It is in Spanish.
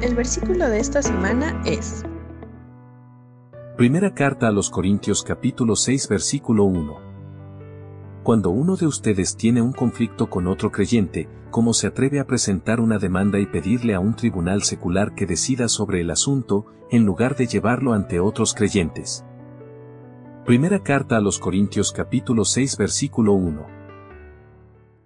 El versículo de esta semana es Primera carta a los Corintios capítulo 6 versículo 1. Cuando uno de ustedes tiene un conflicto con otro creyente, ¿cómo se atreve a presentar una demanda y pedirle a un tribunal secular que decida sobre el asunto, en lugar de llevarlo ante otros creyentes? Primera carta a los Corintios capítulo 6 versículo 1.